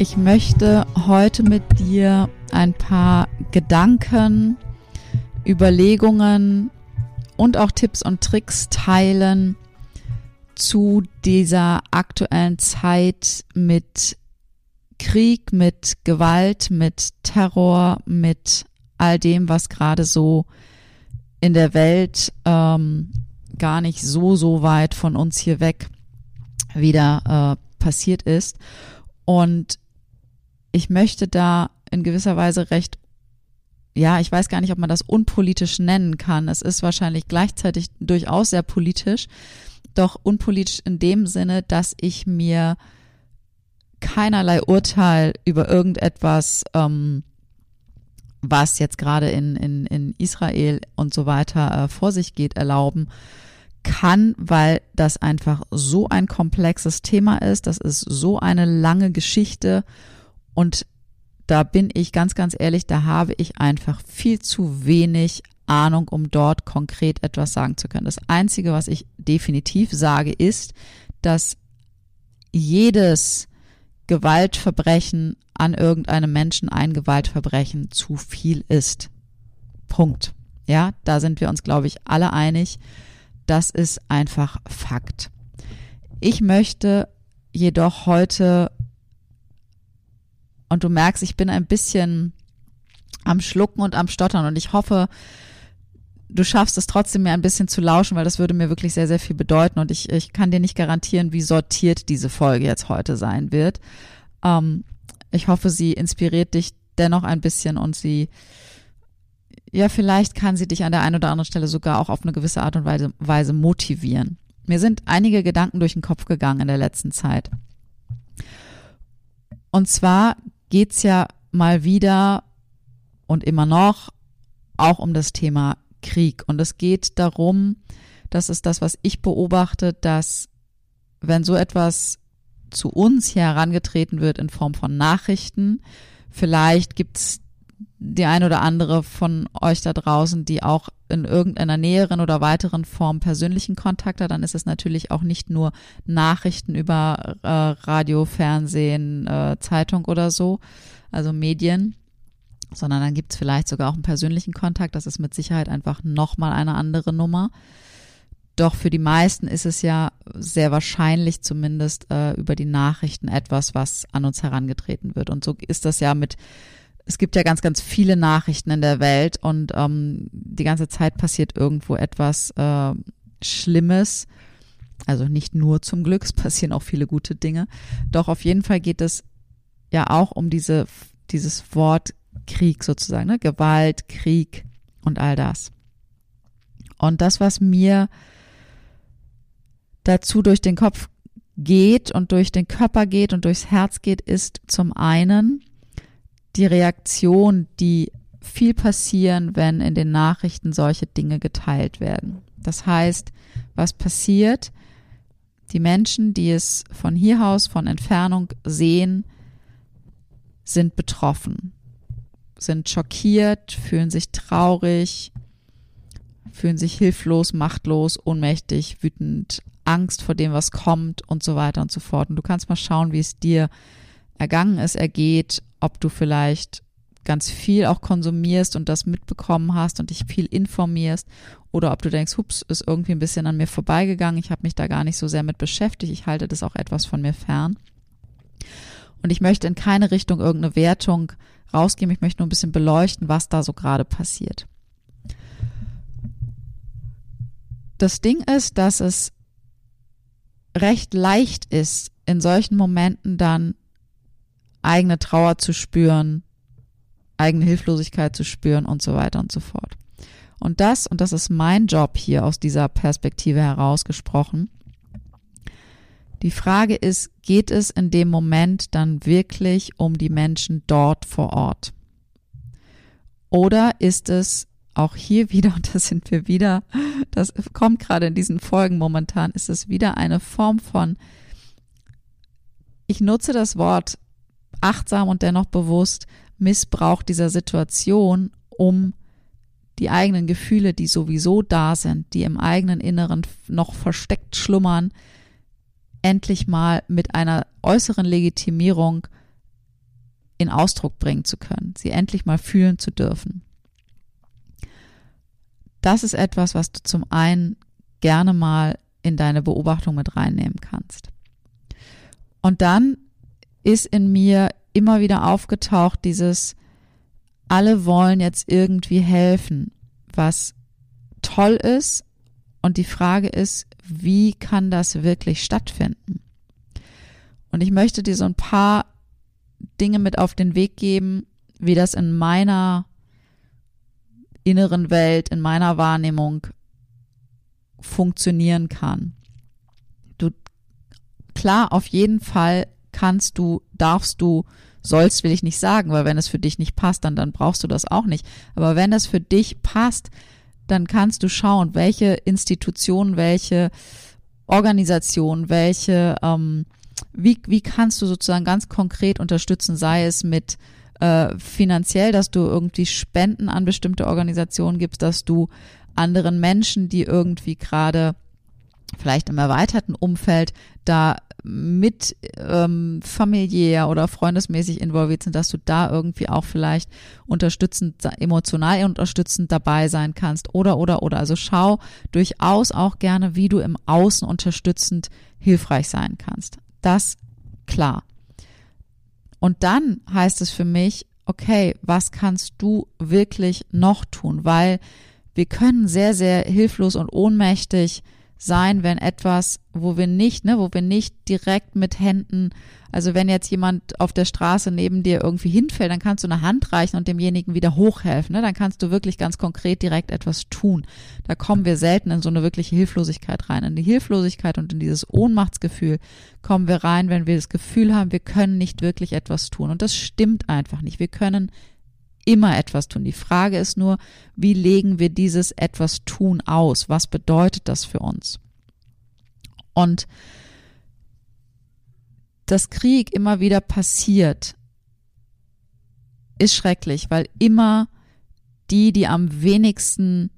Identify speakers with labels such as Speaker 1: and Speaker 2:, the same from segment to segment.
Speaker 1: Ich möchte heute mit dir ein paar Gedanken, Überlegungen und auch Tipps und Tricks teilen zu dieser aktuellen Zeit mit Krieg, mit Gewalt, mit Terror, mit all dem, was gerade so in der Welt ähm, gar nicht so, so weit von uns hier weg wieder äh, passiert ist. Und ich möchte da in gewisser Weise recht, ja, ich weiß gar nicht, ob man das unpolitisch nennen kann. Es ist wahrscheinlich gleichzeitig durchaus sehr politisch, doch unpolitisch in dem Sinne, dass ich mir keinerlei Urteil über irgendetwas, ähm, was jetzt gerade in, in, in Israel und so weiter äh, vor sich geht, erlauben kann, weil das einfach so ein komplexes Thema ist. Das ist so eine lange Geschichte und da bin ich ganz, ganz ehrlich, da habe ich einfach viel zu wenig Ahnung, um dort konkret etwas sagen zu können. Das Einzige, was ich definitiv sage, ist, dass jedes Gewaltverbrechen an irgendeinem Menschen ein Gewaltverbrechen zu viel ist. Punkt. Ja, da sind wir uns, glaube ich, alle einig. Das ist einfach Fakt. Ich möchte jedoch heute und du merkst, ich bin ein bisschen am Schlucken und am Stottern und ich hoffe, du schaffst es trotzdem mir ein bisschen zu lauschen, weil das würde mir wirklich sehr, sehr viel bedeuten und ich, ich kann dir nicht garantieren, wie sortiert diese Folge jetzt heute sein wird. Ähm, ich hoffe, sie inspiriert dich dennoch ein bisschen und sie, ja, vielleicht kann sie dich an der einen oder anderen Stelle sogar auch auf eine gewisse Art und Weise, Weise motivieren. Mir sind einige Gedanken durch den Kopf gegangen in der letzten Zeit. Und zwar geht's ja mal wieder und immer noch auch um das Thema Krieg. Und es geht darum, das ist das, was ich beobachte, dass wenn so etwas zu uns hier herangetreten wird in Form von Nachrichten, vielleicht gibt's die ein oder andere von euch da draußen, die auch in irgendeiner näheren oder weiteren Form persönlichen Kontakt hat, dann ist es natürlich auch nicht nur Nachrichten über äh, Radio, Fernsehen, äh, Zeitung oder so, also Medien, sondern dann gibt es vielleicht sogar auch einen persönlichen Kontakt. Das ist mit Sicherheit einfach nochmal eine andere Nummer. Doch für die meisten ist es ja sehr wahrscheinlich zumindest äh, über die Nachrichten etwas, was an uns herangetreten wird. Und so ist das ja mit es gibt ja ganz, ganz viele Nachrichten in der Welt und ähm, die ganze Zeit passiert irgendwo etwas äh, Schlimmes. Also nicht nur zum Glück, es passieren auch viele gute Dinge. Doch auf jeden Fall geht es ja auch um diese, dieses Wort Krieg sozusagen, ne? Gewalt, Krieg und all das. Und das, was mir dazu durch den Kopf geht und durch den Körper geht und durchs Herz geht, ist zum einen, die Reaktion, die viel passieren, wenn in den Nachrichten solche Dinge geteilt werden. Das heißt, was passiert? Die Menschen, die es von hier aus, von Entfernung sehen, sind betroffen, sind schockiert, fühlen sich traurig, fühlen sich hilflos, machtlos, ohnmächtig, wütend, Angst vor dem, was kommt und so weiter und so fort. Und du kannst mal schauen, wie es dir ergangen ist, ergeht, ob du vielleicht ganz viel auch konsumierst und das mitbekommen hast und dich viel informierst oder ob du denkst, hups, ist irgendwie ein bisschen an mir vorbeigegangen, ich habe mich da gar nicht so sehr mit beschäftigt, ich halte das auch etwas von mir fern. Und ich möchte in keine Richtung irgendeine Wertung rausgeben, ich möchte nur ein bisschen beleuchten, was da so gerade passiert. das Ding ist, dass es recht leicht ist, in solchen Momenten dann eigene Trauer zu spüren, eigene Hilflosigkeit zu spüren und so weiter und so fort. Und das, und das ist mein Job hier aus dieser Perspektive herausgesprochen, die Frage ist, geht es in dem Moment dann wirklich um die Menschen dort vor Ort? Oder ist es auch hier wieder, und da sind wir wieder, das kommt gerade in diesen Folgen momentan, ist es wieder eine Form von, ich nutze das Wort achtsam und dennoch bewusst, Missbrauch dieser Situation, um die eigenen Gefühle, die sowieso da sind, die im eigenen Inneren noch versteckt schlummern, endlich mal mit einer äußeren Legitimierung in Ausdruck bringen zu können, sie endlich mal fühlen zu dürfen. Das ist etwas, was du zum einen gerne mal in deine Beobachtung mit reinnehmen kannst. Und dann ist in mir immer wieder aufgetaucht dieses, alle wollen jetzt irgendwie helfen, was toll ist. Und die Frage ist, wie kann das wirklich stattfinden? Und ich möchte dir so ein paar Dinge mit auf den Weg geben, wie das in meiner inneren Welt, in meiner Wahrnehmung funktionieren kann. Du, klar, auf jeden Fall kannst du, darfst du, sollst will ich nicht sagen, weil wenn es für dich nicht passt, dann, dann brauchst du das auch nicht. Aber wenn das für dich passt, dann kannst du schauen, welche Institutionen, welche Organisationen, welche, ähm, wie, wie kannst du sozusagen ganz konkret unterstützen, sei es mit äh, finanziell, dass du irgendwie Spenden an bestimmte Organisationen gibst, dass du anderen Menschen, die irgendwie gerade vielleicht im erweiterten Umfeld da mit ähm, familiär oder freundesmäßig involviert sind, dass du da irgendwie auch vielleicht unterstützend, emotional unterstützend dabei sein kannst oder, oder, oder. Also schau durchaus auch gerne, wie du im Außen unterstützend hilfreich sein kannst. Das klar. Und dann heißt es für mich, okay, was kannst du wirklich noch tun? Weil wir können sehr, sehr hilflos und ohnmächtig sein, wenn etwas, wo wir nicht, ne, wo wir nicht direkt mit Händen, also wenn jetzt jemand auf der Straße neben dir irgendwie hinfällt, dann kannst du eine Hand reichen und demjenigen wieder hochhelfen, ne? Dann kannst du wirklich ganz konkret direkt etwas tun. Da kommen wir selten in so eine wirkliche Hilflosigkeit rein. In die Hilflosigkeit und in dieses Ohnmachtsgefühl kommen wir rein, wenn wir das Gefühl haben, wir können nicht wirklich etwas tun. Und das stimmt einfach nicht. Wir können immer etwas tun. Die Frage ist nur, wie legen wir dieses etwas tun aus? Was bedeutet das für uns? Und dass Krieg immer wieder passiert, ist schrecklich, weil immer die, die am wenigsten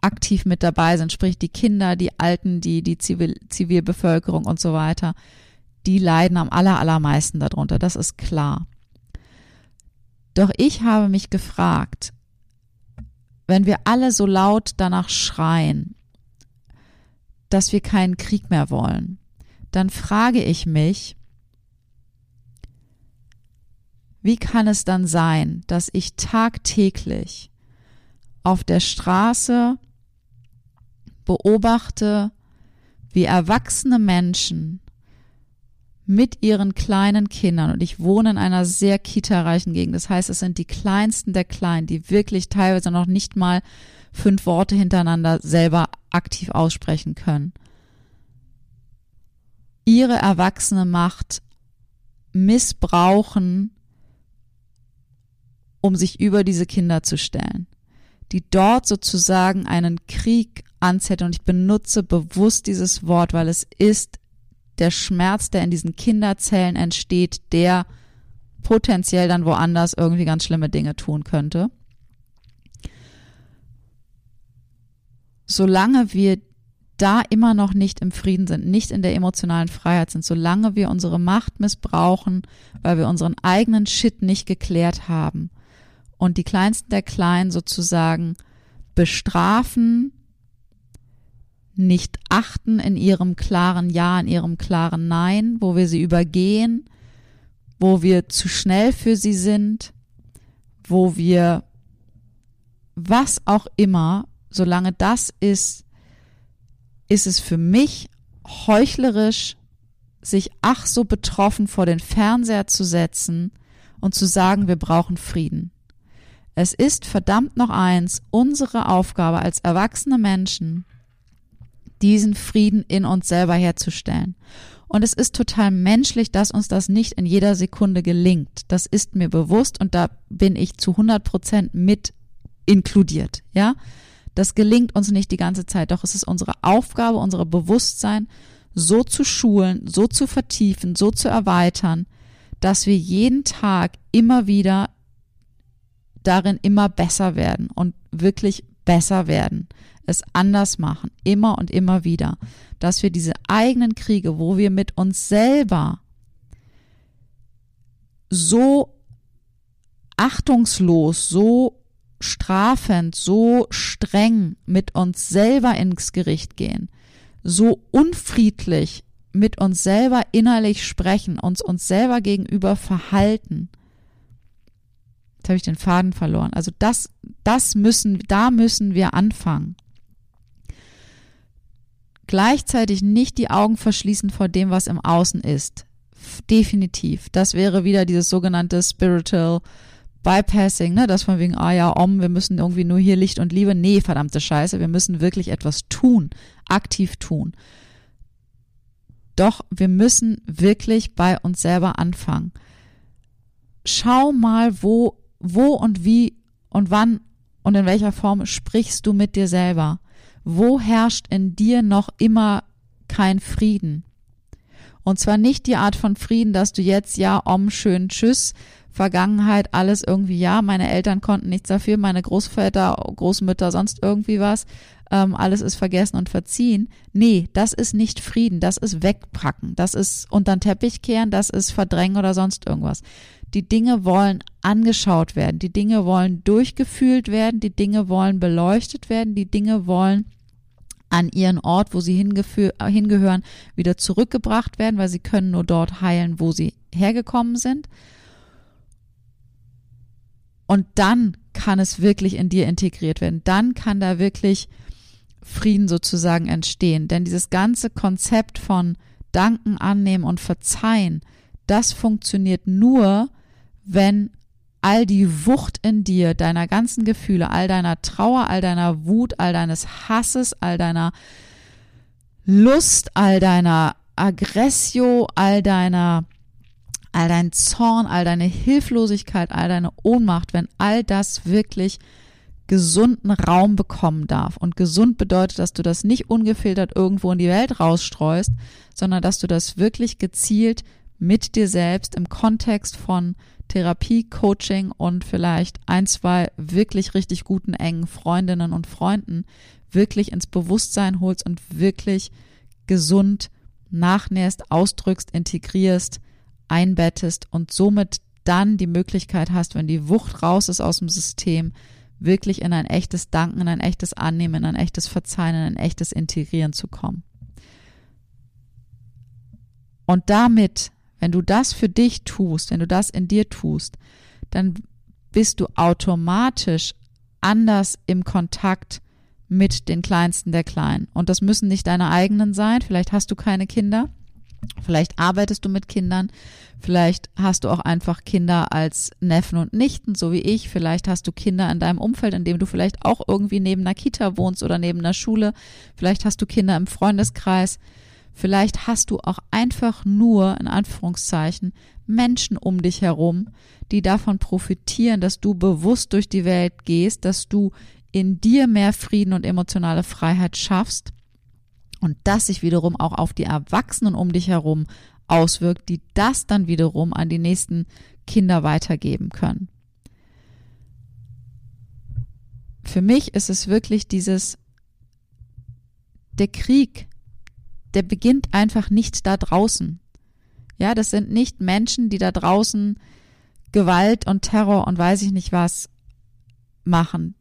Speaker 1: aktiv mit dabei sind, sprich die Kinder, die Alten, die, die Zivil Zivilbevölkerung und so weiter, die leiden am aller, allermeisten darunter. Das ist klar. Doch ich habe mich gefragt, wenn wir alle so laut danach schreien, dass wir keinen Krieg mehr wollen, dann frage ich mich, wie kann es dann sein, dass ich tagtäglich auf der Straße beobachte, wie erwachsene Menschen mit ihren kleinen Kindern und ich wohne in einer sehr kita-reichen Gegend. Das heißt, es sind die kleinsten der Kleinen, die wirklich teilweise noch nicht mal fünf Worte hintereinander selber aktiv aussprechen können. Ihre erwachsene Macht missbrauchen, um sich über diese Kinder zu stellen, die dort sozusagen einen Krieg anzetteln. Und ich benutze bewusst dieses Wort, weil es ist der Schmerz, der in diesen Kinderzellen entsteht, der potenziell dann woanders irgendwie ganz schlimme Dinge tun könnte. Solange wir da immer noch nicht im Frieden sind, nicht in der emotionalen Freiheit sind, solange wir unsere Macht missbrauchen, weil wir unseren eigenen Shit nicht geklärt haben und die Kleinsten der Kleinen sozusagen bestrafen, nicht achten in ihrem klaren Ja, in ihrem klaren Nein, wo wir sie übergehen, wo wir zu schnell für sie sind, wo wir was auch immer, solange das ist, ist es für mich heuchlerisch, sich ach so betroffen vor den Fernseher zu setzen und zu sagen, wir brauchen Frieden. Es ist verdammt noch eins, unsere Aufgabe als erwachsene Menschen, diesen Frieden in uns selber herzustellen. Und es ist total menschlich, dass uns das nicht in jeder Sekunde gelingt. Das ist mir bewusst und da bin ich zu 100 Prozent mit inkludiert, ja. Das gelingt uns nicht die ganze Zeit, doch es ist unsere Aufgabe, unser Bewusstsein so zu schulen, so zu vertiefen, so zu erweitern, dass wir jeden Tag immer wieder darin immer besser werden und wirklich besser werden, es anders machen, immer und immer wieder, dass wir diese eigenen Kriege, wo wir mit uns selber so achtungslos, so strafend, so streng mit uns selber ins Gericht gehen, so unfriedlich mit uns selber innerlich sprechen, uns uns selber gegenüber verhalten. Jetzt habe ich den Faden verloren. Also das, das müssen, da müssen wir anfangen. Gleichzeitig nicht die Augen verschließen vor dem, was im Außen ist. Definitiv. Das wäre wieder dieses sogenannte Spiritual Bypassing, ne, das von wegen, ah ja, om, wir müssen irgendwie nur hier Licht und Liebe. Nee, verdammte Scheiße, wir müssen wirklich etwas tun, aktiv tun. Doch wir müssen wirklich bei uns selber anfangen. Schau mal, wo, wo und wie und wann und in welcher Form sprichst du mit dir selber? Wo herrscht in dir noch immer kein Frieden? Und zwar nicht die Art von Frieden, dass du jetzt ja om schön tschüss Vergangenheit alles irgendwie, ja, meine Eltern konnten nichts dafür, meine Großväter, Großmütter, sonst irgendwie was, ähm, alles ist vergessen und verziehen. Nee, das ist nicht Frieden, das ist wegpacken, das ist unter den Teppich kehren, das ist verdrängen oder sonst irgendwas. Die Dinge wollen angeschaut werden, die Dinge wollen durchgefühlt werden, die Dinge wollen beleuchtet werden, die Dinge wollen an ihren Ort, wo sie hingehören, wieder zurückgebracht werden, weil sie können nur dort heilen, wo sie hergekommen sind. Und dann kann es wirklich in dir integriert werden. Dann kann da wirklich Frieden sozusagen entstehen. Denn dieses ganze Konzept von Danken, Annehmen und Verzeihen, das funktioniert nur, wenn all die Wucht in dir, deiner ganzen Gefühle, all deiner Trauer, all deiner Wut, all deines Hasses, all deiner Lust, all deiner Aggressio, all deiner all dein Zorn, all deine Hilflosigkeit, all deine Ohnmacht, wenn all das wirklich gesunden Raum bekommen darf. Und gesund bedeutet, dass du das nicht ungefiltert irgendwo in die Welt rausstreust, sondern dass du das wirklich gezielt mit dir selbst im Kontext von Therapie, Coaching und vielleicht ein, zwei wirklich richtig guten, engen Freundinnen und Freunden wirklich ins Bewusstsein holst und wirklich gesund nachnährst, ausdrückst, integrierst, einbettest und somit dann die Möglichkeit hast, wenn die Wucht raus ist aus dem System, wirklich in ein echtes Danken, in ein echtes Annehmen, in ein echtes Verzeihen, in ein echtes Integrieren zu kommen. Und damit, wenn du das für dich tust, wenn du das in dir tust, dann bist du automatisch anders im Kontakt mit den Kleinsten der Kleinen. Und das müssen nicht deine eigenen sein. Vielleicht hast du keine Kinder. Vielleicht arbeitest du mit Kindern, vielleicht hast du auch einfach Kinder als Neffen und Nichten, so wie ich. Vielleicht hast du Kinder in deinem Umfeld, in dem du vielleicht auch irgendwie neben einer Kita wohnst oder neben einer Schule. Vielleicht hast du Kinder im Freundeskreis. Vielleicht hast du auch einfach nur, in Anführungszeichen, Menschen um dich herum, die davon profitieren, dass du bewusst durch die Welt gehst, dass du in dir mehr Frieden und emotionale Freiheit schaffst und das sich wiederum auch auf die Erwachsenen um dich herum auswirkt, die das dann wiederum an die nächsten Kinder weitergeben können. Für mich ist es wirklich dieses, der Krieg, der beginnt einfach nicht da draußen. Ja, das sind nicht Menschen, die da draußen Gewalt und Terror und weiß ich nicht was machen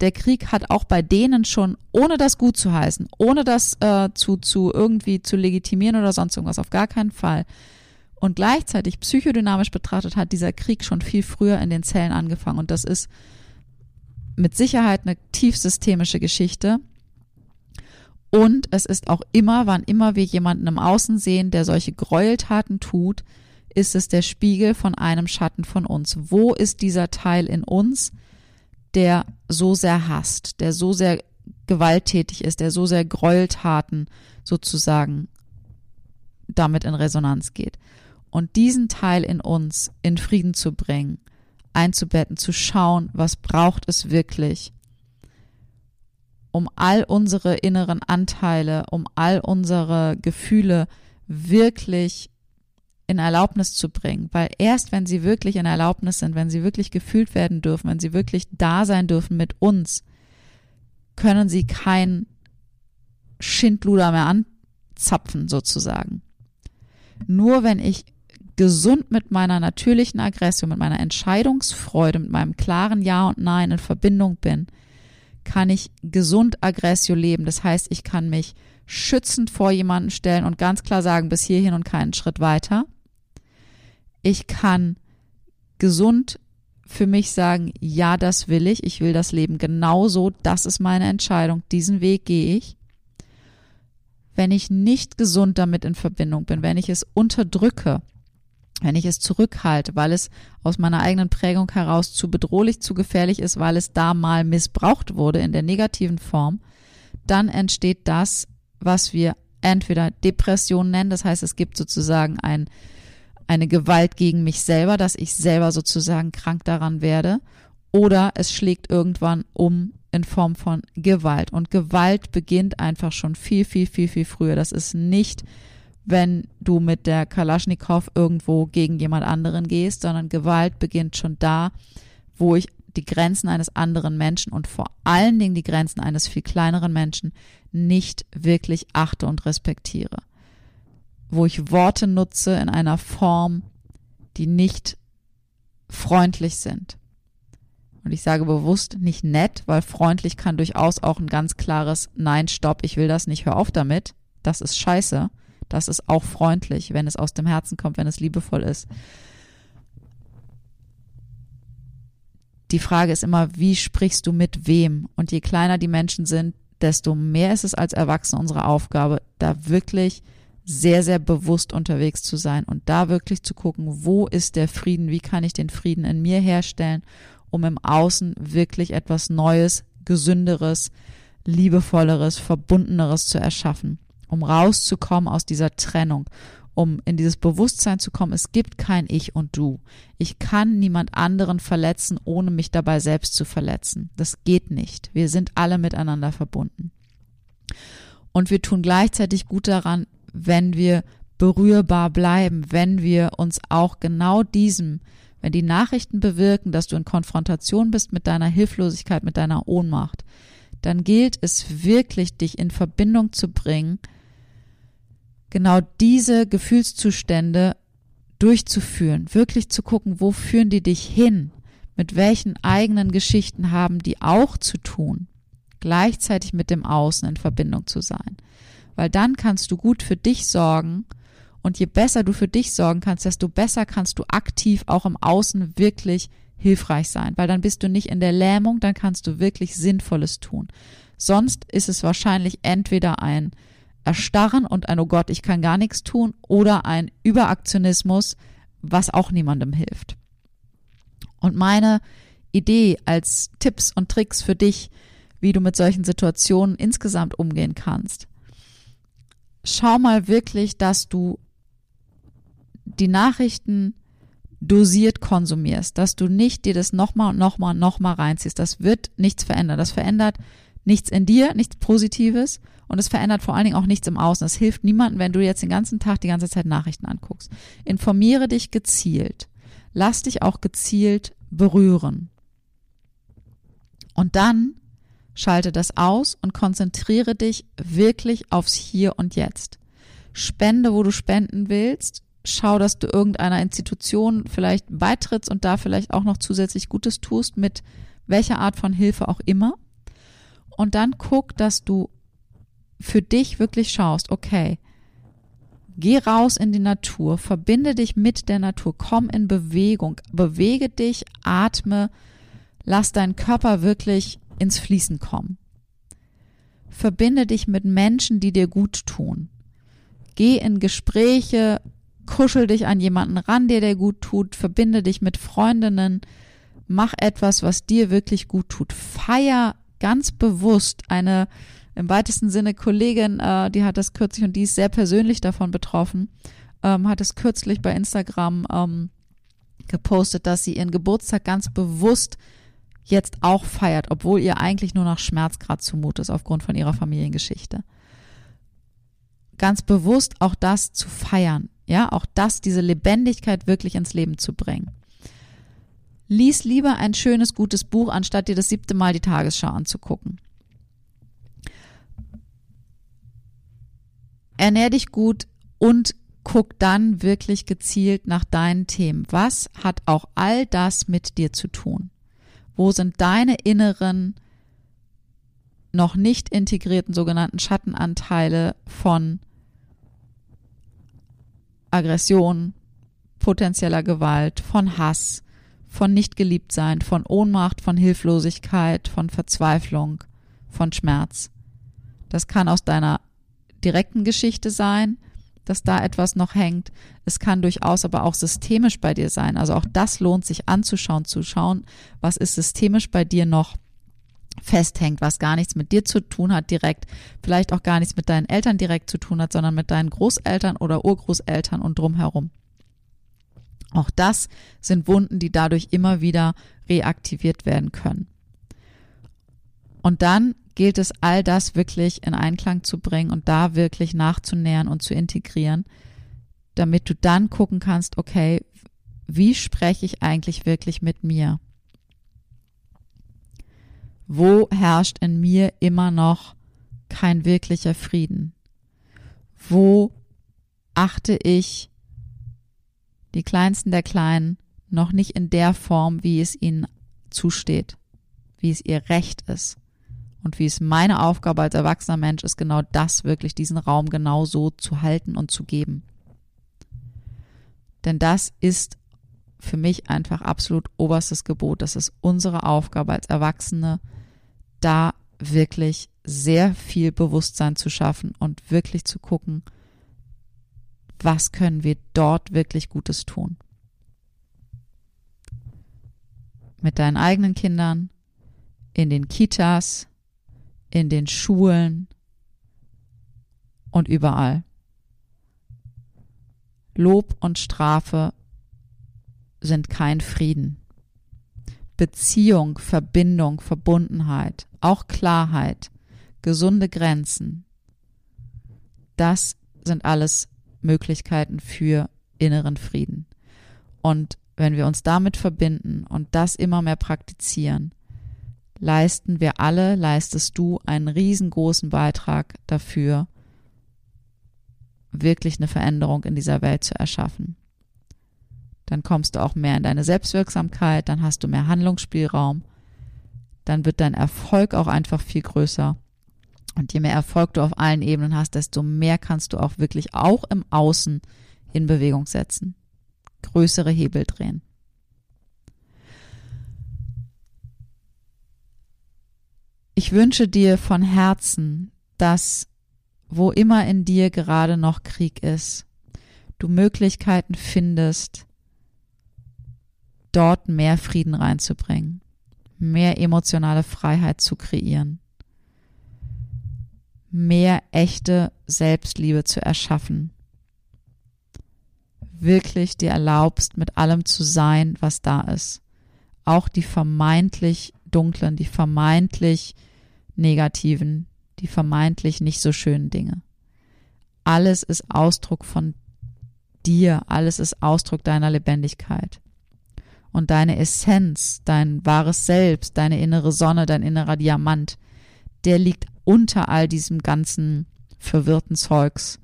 Speaker 1: der Krieg hat auch bei denen schon, ohne das gut zu heißen, ohne das äh, zu, zu irgendwie zu legitimieren oder sonst irgendwas, auf gar keinen Fall. Und gleichzeitig psychodynamisch betrachtet hat dieser Krieg schon viel früher in den Zellen angefangen. Und das ist mit Sicherheit eine tiefsystemische Geschichte. Und es ist auch immer, wann immer wir jemanden im Außen sehen, der solche Gräueltaten tut, ist es der Spiegel von einem Schatten von uns. Wo ist dieser Teil in uns, der so sehr hasst, der so sehr gewalttätig ist, der so sehr Gräueltaten sozusagen damit in Resonanz geht? Und diesen Teil in uns in Frieden zu bringen, einzubetten, zu schauen, was braucht es wirklich, um all unsere inneren Anteile, um all unsere Gefühle wirklich in Erlaubnis zu bringen, weil erst wenn sie wirklich in Erlaubnis sind, wenn sie wirklich gefühlt werden dürfen, wenn sie wirklich da sein dürfen mit uns, können sie kein Schindluder mehr anzapfen sozusagen. Nur wenn ich gesund mit meiner natürlichen Aggression, mit meiner Entscheidungsfreude, mit meinem klaren Ja und Nein in Verbindung bin, kann ich gesund Aggressio leben. Das heißt, ich kann mich schützend vor jemanden stellen und ganz klar sagen, bis hierhin und keinen Schritt weiter. Ich kann gesund für mich sagen, ja, das will ich, ich will das Leben genauso, das ist meine Entscheidung, diesen Weg gehe ich. Wenn ich nicht gesund damit in Verbindung bin, wenn ich es unterdrücke, wenn ich es zurückhalte, weil es aus meiner eigenen Prägung heraus zu bedrohlich, zu gefährlich ist, weil es da mal missbraucht wurde in der negativen Form, dann entsteht das, was wir entweder Depression nennen, das heißt, es gibt sozusagen ein, eine Gewalt gegen mich selber, dass ich selber sozusagen krank daran werde, oder es schlägt irgendwann um in Form von Gewalt. Und Gewalt beginnt einfach schon viel, viel, viel, viel früher. Das ist nicht wenn du mit der Kalaschnikow irgendwo gegen jemand anderen gehst, sondern Gewalt beginnt schon da, wo ich die Grenzen eines anderen Menschen und vor allen Dingen die Grenzen eines viel kleineren Menschen nicht wirklich achte und respektiere. Wo ich Worte nutze in einer Form, die nicht freundlich sind. Und ich sage bewusst nicht nett, weil freundlich kann durchaus auch ein ganz klares Nein, stopp, ich will das nicht, hör auf damit. Das ist scheiße. Das ist auch freundlich, wenn es aus dem Herzen kommt, wenn es liebevoll ist. Die Frage ist immer, wie sprichst du mit wem? Und je kleiner die Menschen sind, desto mehr ist es als Erwachsene unsere Aufgabe, da wirklich sehr, sehr bewusst unterwegs zu sein und da wirklich zu gucken, wo ist der Frieden, wie kann ich den Frieden in mir herstellen, um im Außen wirklich etwas Neues, gesünderes, liebevolleres, verbundeneres zu erschaffen um rauszukommen aus dieser Trennung, um in dieses Bewusstsein zu kommen, es gibt kein Ich und Du. Ich kann niemand anderen verletzen, ohne mich dabei selbst zu verletzen. Das geht nicht. Wir sind alle miteinander verbunden. Und wir tun gleichzeitig gut daran, wenn wir berührbar bleiben, wenn wir uns auch genau diesem, wenn die Nachrichten bewirken, dass du in Konfrontation bist mit deiner Hilflosigkeit, mit deiner Ohnmacht, dann gilt es wirklich, dich in Verbindung zu bringen genau diese Gefühlszustände durchzuführen, wirklich zu gucken, wo führen die dich hin, mit welchen eigenen Geschichten haben die auch zu tun, gleichzeitig mit dem Außen in Verbindung zu sein. Weil dann kannst du gut für dich sorgen und je besser du für dich sorgen kannst, desto besser kannst du aktiv auch im Außen wirklich hilfreich sein, weil dann bist du nicht in der Lähmung, dann kannst du wirklich Sinnvolles tun. Sonst ist es wahrscheinlich entweder ein Erstarren und ein Oh Gott, ich kann gar nichts tun oder ein Überaktionismus, was auch niemandem hilft. Und meine Idee als Tipps und Tricks für dich, wie du mit solchen Situationen insgesamt umgehen kannst. Schau mal wirklich, dass du die Nachrichten dosiert konsumierst, dass du nicht dir das nochmal und nochmal und nochmal reinziehst. Das wird nichts verändern. Das verändert nichts in dir, nichts Positives und es verändert vor allen Dingen auch nichts im Außen. Es hilft niemandem, wenn du jetzt den ganzen Tag die ganze Zeit Nachrichten anguckst. Informiere dich gezielt. Lass dich auch gezielt berühren. Und dann schalte das aus und konzentriere dich wirklich aufs Hier und Jetzt. Spende, wo du spenden willst. Schau, dass du irgendeiner Institution vielleicht beitrittst und da vielleicht auch noch zusätzlich Gutes tust, mit welcher Art von Hilfe auch immer. Und dann guck, dass du für dich wirklich schaust, okay, geh raus in die Natur, verbinde dich mit der Natur, komm in Bewegung, bewege dich, atme, lass deinen Körper wirklich ins Fließen kommen. verbinde dich mit Menschen, die dir gut tun. Geh in Gespräche, kuschel dich an jemanden ran, der dir gut tut, verbinde dich mit Freundinnen, mach etwas, was dir wirklich gut tut. Feier ganz bewusst eine im weitesten Sinne Kollegin, äh, die hat das kürzlich und die ist sehr persönlich davon betroffen, ähm, hat es kürzlich bei Instagram ähm, gepostet, dass sie ihren Geburtstag ganz bewusst jetzt auch feiert, obwohl ihr eigentlich nur nach Schmerzgrad zumut ist aufgrund von ihrer Familiengeschichte. Ganz bewusst auch das zu feiern, ja, auch das, diese Lebendigkeit wirklich ins Leben zu bringen. Lies lieber ein schönes, gutes Buch, anstatt dir das siebte Mal die Tagesschau anzugucken. Ernähr dich gut und guck dann wirklich gezielt nach deinen Themen. Was hat auch all das mit dir zu tun? Wo sind deine inneren, noch nicht integrierten sogenannten Schattenanteile von Aggression, potenzieller Gewalt, von Hass, von nicht geliebt sein, von Ohnmacht, von Hilflosigkeit, von Verzweiflung, von Schmerz. Das kann aus deiner direkten Geschichte sein, dass da etwas noch hängt. Es kann durchaus aber auch systemisch bei dir sein. Also auch das lohnt sich anzuschauen, zu schauen, was ist systemisch bei dir noch festhängt, was gar nichts mit dir zu tun hat direkt, vielleicht auch gar nichts mit deinen Eltern direkt zu tun hat, sondern mit deinen Großeltern oder Urgroßeltern und drumherum. Auch das sind Wunden, die dadurch immer wieder reaktiviert werden können. Und dann gilt es, all das wirklich in Einklang zu bringen und da wirklich nachzunähern und zu integrieren, damit du dann gucken kannst, okay, wie spreche ich eigentlich wirklich mit mir? Wo herrscht in mir immer noch kein wirklicher Frieden? Wo achte ich die Kleinsten der Kleinen noch nicht in der Form, wie es ihnen zusteht, wie es ihr Recht ist? und wie es meine Aufgabe als erwachsener Mensch ist, genau das wirklich, diesen Raum genau so zu halten und zu geben. Denn das ist für mich einfach absolut oberstes Gebot. Das ist unsere Aufgabe als Erwachsene, da wirklich sehr viel Bewusstsein zu schaffen und wirklich zu gucken, was können wir dort wirklich Gutes tun. Mit deinen eigenen Kindern, in den Kitas, in den Schulen und überall. Lob und Strafe sind kein Frieden. Beziehung, Verbindung, Verbundenheit, auch Klarheit, gesunde Grenzen, das sind alles Möglichkeiten für inneren Frieden. Und wenn wir uns damit verbinden und das immer mehr praktizieren, leisten wir alle, leistest du einen riesengroßen Beitrag dafür, wirklich eine Veränderung in dieser Welt zu erschaffen. Dann kommst du auch mehr in deine Selbstwirksamkeit, dann hast du mehr Handlungsspielraum, dann wird dein Erfolg auch einfach viel größer. Und je mehr Erfolg du auf allen Ebenen hast, desto mehr kannst du auch wirklich auch im Außen in Bewegung setzen. Größere Hebel drehen. Ich wünsche dir von Herzen, dass wo immer in dir gerade noch Krieg ist, du Möglichkeiten findest, dort mehr Frieden reinzubringen, mehr emotionale Freiheit zu kreieren, mehr echte Selbstliebe zu erschaffen, wirklich dir erlaubst, mit allem zu sein, was da ist, auch die vermeintlich dunklen, die vermeintlich negativen, die vermeintlich nicht so schönen Dinge. Alles ist Ausdruck von dir, alles ist Ausdruck deiner Lebendigkeit. Und deine Essenz, dein wahres Selbst, deine innere Sonne, dein innerer Diamant, der liegt unter all diesem ganzen verwirrten Zeugs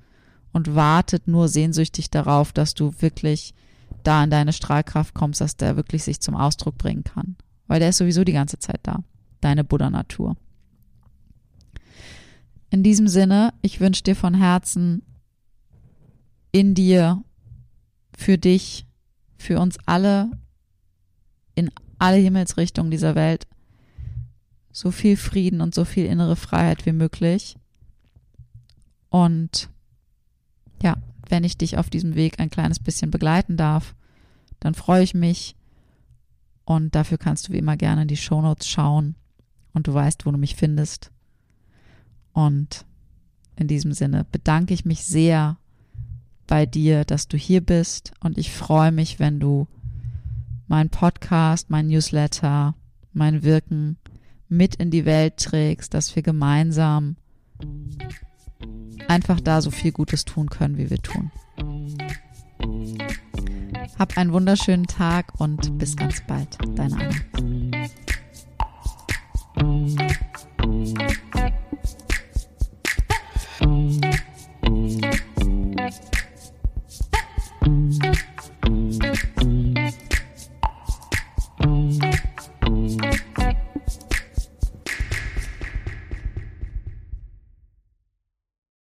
Speaker 1: und wartet nur sehnsüchtig darauf, dass du wirklich da in deine Strahlkraft kommst, dass der wirklich sich zum Ausdruck bringen kann. Weil der ist sowieso die ganze Zeit da. Deine Buddha-Natur. In diesem Sinne, ich wünsche dir von Herzen in dir, für dich, für uns alle, in alle Himmelsrichtungen dieser Welt, so viel Frieden und so viel innere Freiheit wie möglich. Und ja, wenn ich dich auf diesem Weg ein kleines bisschen begleiten darf, dann freue ich mich. Und dafür kannst du wie immer gerne in die Shownotes schauen und du weißt, wo du mich findest. Und in diesem Sinne bedanke ich mich sehr bei dir, dass du hier bist und ich freue mich, wenn du mein Podcast, mein Newsletter, mein Wirken mit in die Welt trägst, dass wir gemeinsam einfach da so viel Gutes tun können, wie wir tun. Hab einen wunderschönen Tag und bis ganz bald. Deine Anna.